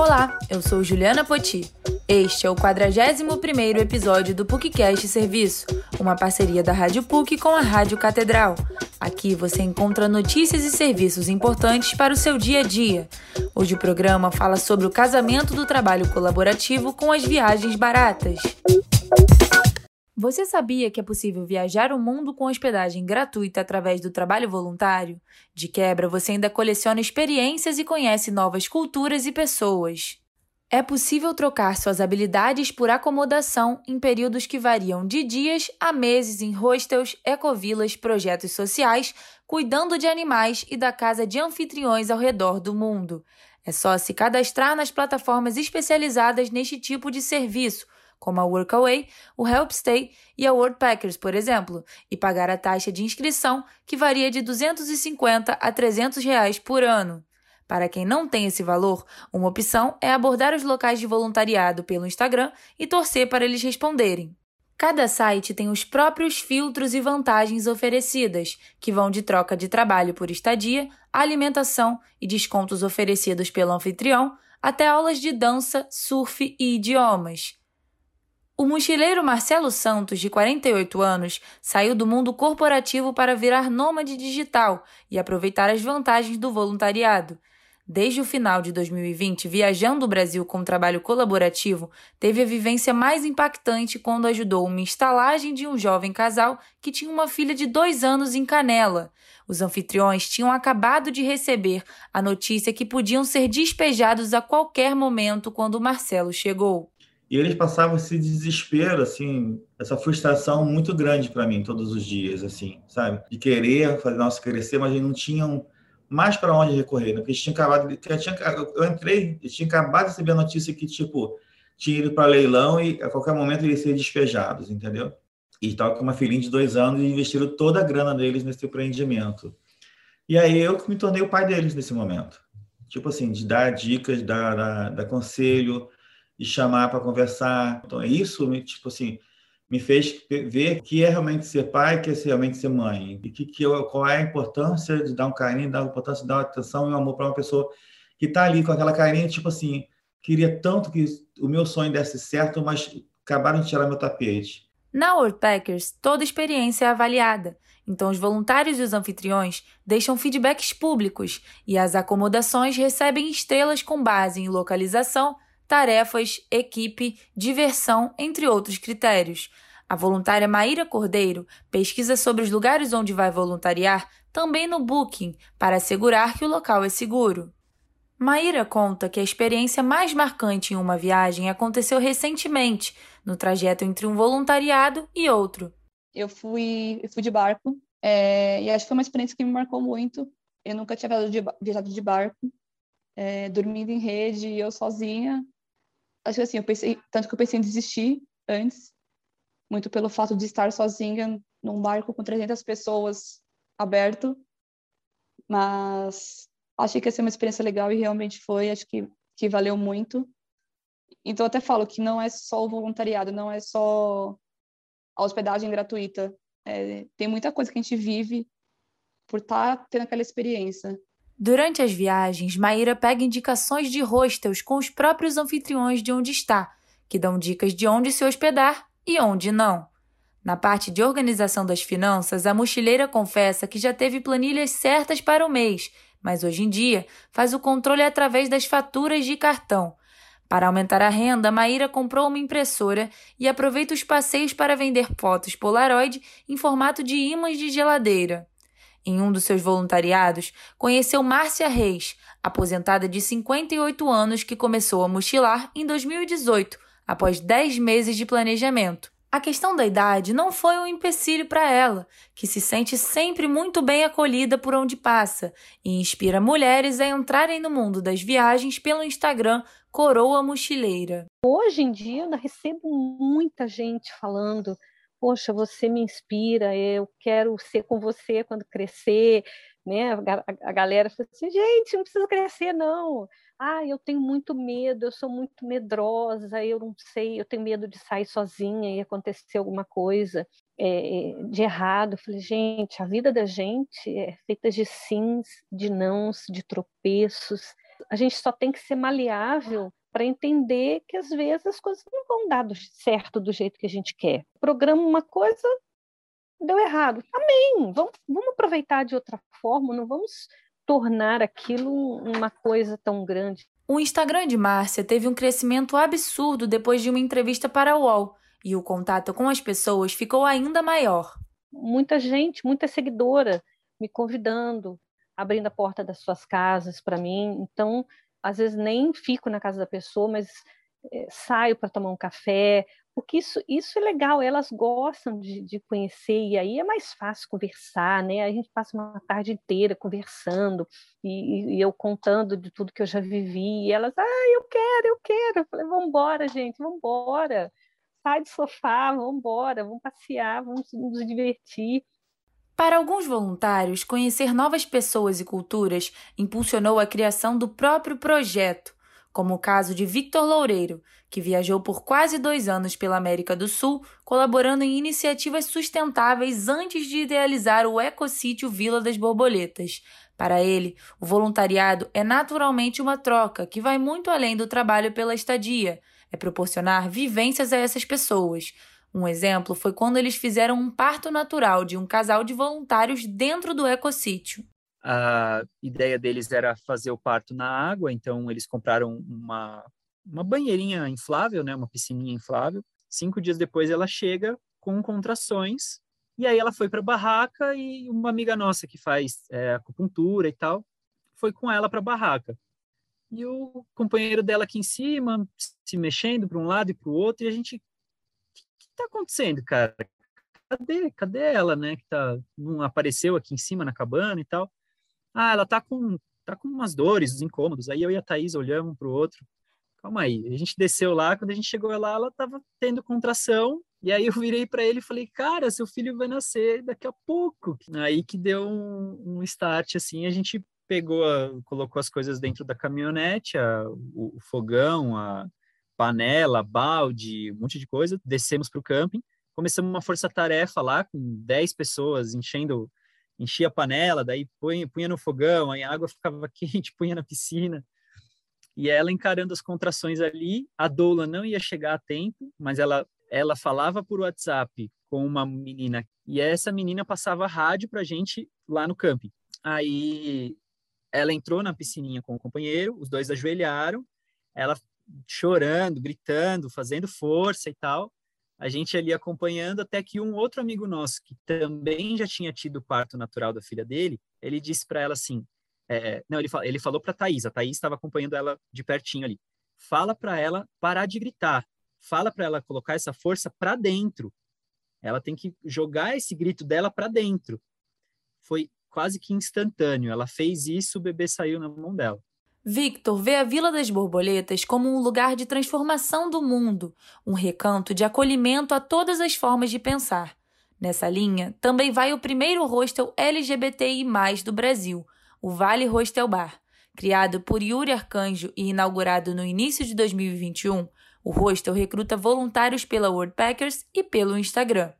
Olá, eu sou Juliana Poti. Este é o 41º episódio do PUCcast Serviço, uma parceria da Rádio PUC com a Rádio Catedral. Aqui você encontra notícias e serviços importantes para o seu dia a dia. Hoje o programa fala sobre o casamento do trabalho colaborativo com as viagens baratas. Você sabia que é possível viajar o mundo com hospedagem gratuita através do trabalho voluntário? De quebra, você ainda coleciona experiências e conhece novas culturas e pessoas. É possível trocar suas habilidades por acomodação em períodos que variam de dias a meses em hostels, ecovilas, projetos sociais, cuidando de animais e da casa de anfitriões ao redor do mundo. É só se cadastrar nas plataformas especializadas neste tipo de serviço como a Workaway, o Helpstay e a Worldpackers, por exemplo, e pagar a taxa de inscrição, que varia de 250 a 300 reais por ano. Para quem não tem esse valor, uma opção é abordar os locais de voluntariado pelo Instagram e torcer para eles responderem. Cada site tem os próprios filtros e vantagens oferecidas, que vão de troca de trabalho por estadia, alimentação e descontos oferecidos pelo anfitrião, até aulas de dança, surf e idiomas. O mochileiro Marcelo Santos, de 48 anos, saiu do mundo corporativo para virar nômade digital e aproveitar as vantagens do voluntariado. Desde o final de 2020, viajando o Brasil com trabalho colaborativo, teve a vivência mais impactante quando ajudou uma estalagem de um jovem casal que tinha uma filha de dois anos em Canela. Os anfitriões tinham acabado de receber a notícia que podiam ser despejados a qualquer momento quando Marcelo chegou. E eles passavam esse desespero, assim, essa frustração muito grande para mim todos os dias, assim, sabe? De querer fazer nosso crescer, mas eles não tinham mais para onde recorrer, né? Porque eles tinham acabado, tinha, eu entrei, eles tinham acabado de receber a notícia que, tipo, tinha ido para leilão e a qualquer momento eles seriam despejados, entendeu? E estava com uma filhinha de dois anos e investiram toda a grana deles nesse empreendimento. E aí eu me tornei o pai deles nesse momento. Tipo assim, de dar dicas, dar, dar, dar conselho, de chamar para conversar. Então, isso, tipo assim, me fez ver que é realmente ser pai, que é realmente ser mãe. E que, que qual é a importância de dar um carinho, dar importância de dar atenção e um amor para uma pessoa que está ali com aquela carinha, tipo assim, queria tanto que o meu sonho desse certo, mas acabaram de tirar meu tapete. Na Worldpackers, toda experiência é avaliada. Então, os voluntários e os anfitriões deixam feedbacks públicos e as acomodações recebem estrelas com base em localização, tarefas, equipe, diversão, entre outros critérios. A voluntária Maíra Cordeiro pesquisa sobre os lugares onde vai voluntariar também no Booking para assegurar que o local é seguro. Maíra conta que a experiência mais marcante em uma viagem aconteceu recentemente, no trajeto entre um voluntariado e outro. Eu fui, eu fui de barco é, e acho que foi uma experiência que me marcou muito. Eu nunca tinha viajado de, viajado de barco, é, dormindo em rede, eu sozinha, assim, eu pensei, tanto que eu pensei em desistir antes, muito pelo fato de estar sozinha num barco com 300 pessoas aberto, mas achei que ia ser uma experiência legal e realmente foi, acho que, que valeu muito. Então, até falo que não é só o voluntariado, não é só a hospedagem gratuita. É, tem muita coisa que a gente vive por estar tá tendo aquela experiência. Durante as viagens, Maíra pega indicações de hostels com os próprios anfitriões de onde está, que dão dicas de onde se hospedar e onde não. Na parte de organização das finanças, a mochileira confessa que já teve planilhas certas para o mês, mas hoje em dia faz o controle através das faturas de cartão. Para aumentar a renda, Maíra comprou uma impressora e aproveita os passeios para vender fotos Polaroid em formato de ímãs de geladeira. Em um dos seus voluntariados, conheceu Márcia Reis, aposentada de 58 anos que começou a mochilar em 2018, após 10 meses de planejamento. A questão da idade não foi um empecilho para ela, que se sente sempre muito bem acolhida por onde passa e inspira mulheres a entrarem no mundo das viagens pelo Instagram Coroa Mochileira. Hoje em dia, eu recebo muita gente falando poxa, você me inspira, eu quero ser com você quando crescer, né? A, galera fala assim, gente, não precisa crescer, não. Ah, eu tenho muito medo, eu sou muito medrosa, eu não sei, eu tenho medo de sair sozinha e acontecer alguma coisa é, de errado. Eu falei, gente, a vida da gente é feita de sims, de nãos, de tropeços. a gente só tem que ser maleável para entender que às vezes as coisas não vão dar certo do jeito que a gente quer. Programa uma coisa, deu errado. Amém! Vamos, vamos aproveitar de outra forma, não vamos tornar aquilo uma coisa tão grande. O Instagram de Márcia teve um crescimento absurdo depois de uma entrevista para a UOL e o contato com as pessoas ficou ainda maior. Muita gente, muita seguidora me convidando, abrindo a porta das suas casas para mim. Então, às vezes nem fico na casa da pessoa, mas é, saio para tomar um café, porque isso, isso é legal, elas gostam de, de, conhecer, e aí é mais fácil conversar, né? A gente passa uma tarde inteira conversando, e, e eu contando de tudo que eu já vivi, e elas, ah, eu quero, eu quero. Eu falei, vamos embora, gente, vamos embora. Sai do sofá, vamos embora, vamos passear, vamos nos divertir. Para alguns voluntários, conhecer novas pessoas e culturas impulsionou a criação do próprio projeto, como o caso de Victor Loureiro, que viajou por quase dois anos pela América do Sul, colaborando em iniciativas sustentáveis antes de idealizar o ecosítio Vila das Borboletas. Para ele, o voluntariado é naturalmente uma troca que vai muito além do trabalho pela estadia, é proporcionar vivências a essas pessoas, um exemplo foi quando eles fizeram um parto natural de um casal de voluntários dentro do ecossítio. A ideia deles era fazer o parto na água, então eles compraram uma, uma banheirinha inflável, né, uma piscininha inflável. Cinco dias depois ela chega com contrações, e aí ela foi para a barraca e uma amiga nossa que faz é, acupuntura e tal, foi com ela para a barraca. E o companheiro dela aqui em cima, se mexendo para um lado e para o outro, e a gente tá acontecendo, cara? Cadê, cadê ela, né? Que tá, não apareceu aqui em cima na cabana e tal. Ah, ela tá com, tá com umas dores, uns incômodos. Aí eu e a Thaís olhamos um pro outro. Calma aí. A gente desceu lá, quando a gente chegou lá, ela tava tendo contração. E aí eu virei para ele e falei, cara, seu filho vai nascer daqui a pouco. Aí que deu um, um start, assim, a gente pegou, a, colocou as coisas dentro da caminhonete, a, o, o fogão, a, panela, balde, um monte de coisa, descemos para o camping, começamos uma força-tarefa lá com 10 pessoas enchendo, enchia a panela, daí punha, punha no fogão, aí a água ficava quente, punha na piscina. E ela encarando as contrações ali, a doula não ia chegar a tempo, mas ela ela falava por WhatsApp com uma menina e essa menina passava rádio para gente lá no camping. Aí ela entrou na piscininha com o companheiro, os dois ajoelharam, ela chorando, gritando, fazendo força e tal. A gente ali acompanhando até que um outro amigo nosso, que também já tinha tido parto natural da filha dele, ele disse para ela assim: é, não, ele, ele falou para a Thaís, a Thaís estava acompanhando ela de pertinho ali. Fala para ela parar de gritar, fala para ela colocar essa força para dentro. Ela tem que jogar esse grito dela para dentro. Foi quase que instantâneo. Ela fez isso, o bebê saiu na mão dela. Victor vê a Vila das Borboletas como um lugar de transformação do mundo, um recanto de acolhimento a todas as formas de pensar. Nessa linha, também vai o primeiro hostel LGBTI+, do Brasil, o Vale Hostel Bar. Criado por Yuri Arcanjo e inaugurado no início de 2021, o hostel recruta voluntários pela Worldpackers e pelo Instagram.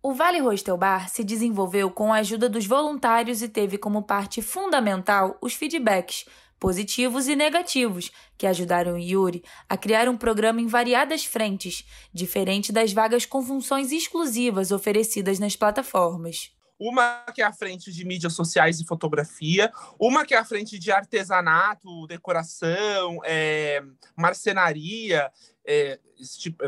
O Vale Hostel Bar se desenvolveu com a ajuda dos voluntários e teve como parte fundamental os feedbacks, positivos e negativos, que ajudaram Yuri a criar um programa em variadas frentes, diferente das vagas com funções exclusivas oferecidas nas plataformas. Uma que é a frente de mídias sociais e fotografia, uma que é a frente de artesanato, decoração, é, marcenaria, é, tipo,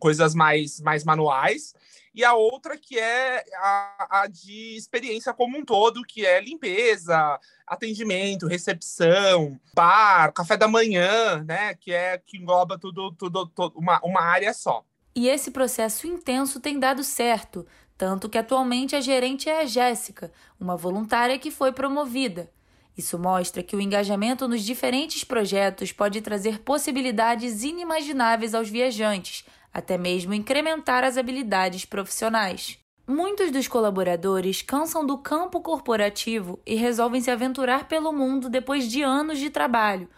coisas mais, mais manuais e a outra que é a, a, de experiência como um todo, que é limpeza, atendimento, recepção, bar, café da manhã, né? Que é que engloba tudo, tudo, tudo uma, uma área só. E esse processo intenso tem dado certo, tanto que atualmente a gerente é a Jéssica, uma voluntária que foi promovida. Isso mostra que o engajamento nos diferentes projetos pode trazer possibilidades inimagináveis aos viajantes, até mesmo incrementar as habilidades profissionais. Muitos dos colaboradores cansam do campo corporativo e resolvem se aventurar pelo mundo depois de anos de trabalho,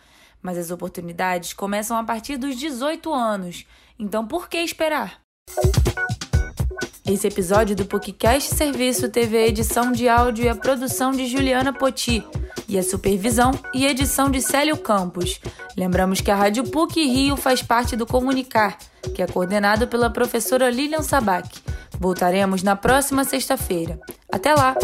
mas as oportunidades começam a partir dos 18 anos, então por que esperar? Esse episódio do PUCcast Serviço teve a edição de áudio e a produção de Juliana Poti e a supervisão e edição de Célio Campos. Lembramos que a Rádio PUC Rio faz parte do Comunicar, que é coordenado pela professora Lilian Sabac. Voltaremos na próxima sexta-feira. Até lá!